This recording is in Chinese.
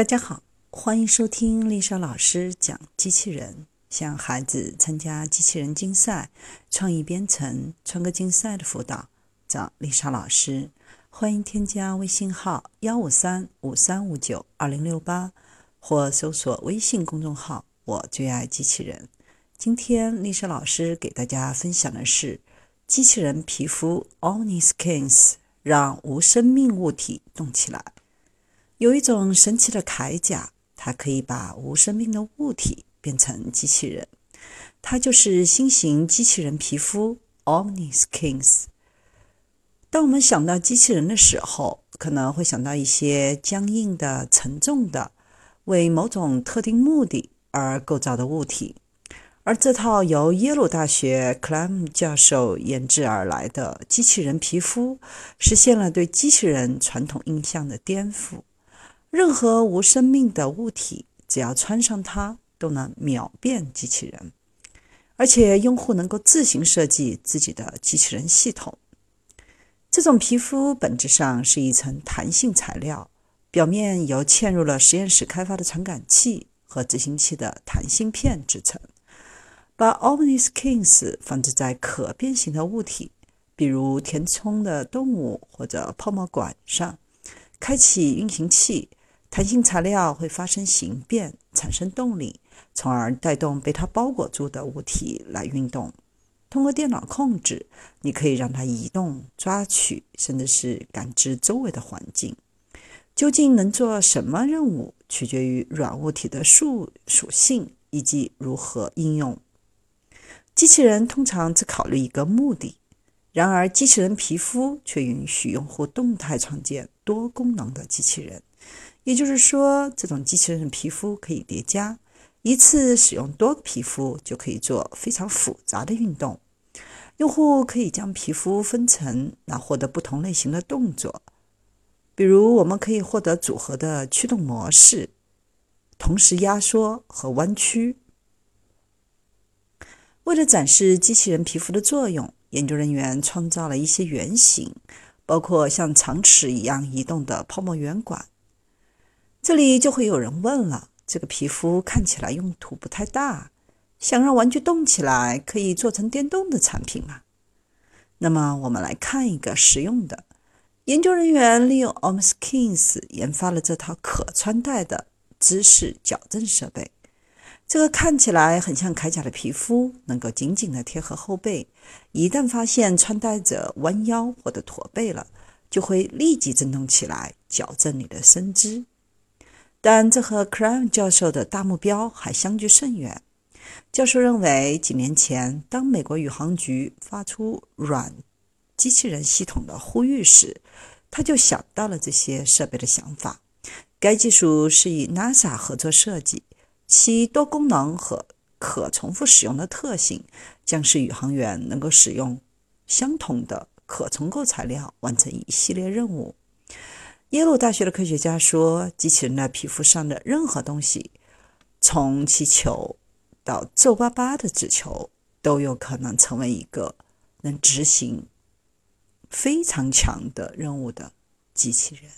大家好，欢迎收听丽莎老师讲机器人。向孩子参加机器人竞赛、创意编程、创客竞赛的辅导，找丽莎老师。欢迎添加微信号幺五三五三五九二零六八，或搜索微信公众号“我最爱机器人”。今天丽莎老师给大家分享的是机器人皮肤 Oniskins，让无生命物体动起来。有一种神奇的铠甲，它可以把无生命的物体变成机器人。它就是新型机器人皮肤 Omniskins。当我们想到机器人的时候，可能会想到一些僵硬的、沉重的、为某种特定目的而构造的物体。而这套由耶鲁大学克莱姆教授研制而来的机器人皮肤，实现了对机器人传统印象的颠覆。任何无生命的物体，只要穿上它，都能秒变机器人。而且，用户能够自行设计自己的机器人系统。这种皮肤本质上是一层弹性材料，表面由嵌入了实验室开发的传感器和执行器的弹性片制成。把 Omniskins 放置在可变形的物体，比如填充的动物或者泡沫管上，开启运行器。弹性材料会发生形变，产生动力，从而带动被它包裹住的物体来运动。通过电脑控制，你可以让它移动、抓取，甚至是感知周围的环境。究竟能做什么任务，取决于软物体的数属性以及如何应用。机器人通常只考虑一个目的，然而机器人皮肤却允许用户动态创建多功能的机器人。也就是说，这种机器人的皮肤可以叠加，一次使用多个皮肤就可以做非常复杂的运动。用户可以将皮肤分层，来获得不同类型的动作。比如，我们可以获得组合的驱动模式，同时压缩和弯曲。为了展示机器人皮肤的作用，研究人员创造了一些原型，包括像长尺一样移动的泡沫圆管。这里就会有人问了：这个皮肤看起来用途不太大，想让玩具动起来，可以做成电动的产品吗？那么我们来看一个实用的。研究人员利用 Omskins 研发了这套可穿戴的姿势矫正设备。这个看起来很像铠甲的皮肤，能够紧紧地贴合后背。一旦发现穿戴者弯腰或者驼背了，就会立即震动起来，矫正你的身姿。但这和 c r a m 教授的大目标还相距甚远。教授认为，几年前，当美国宇航局发出软机器人系统的呼吁时，他就想到了这些设备的想法。该技术是与 NASA 合作设计，其多功能和可重复使用的特性，将使宇航员能够使用相同的可重构材料完成一系列任务。耶鲁大学的科学家说，机器人的皮肤上的任何东西，从气球到皱巴巴的纸球，都有可能成为一个能执行非常强的任务的机器人。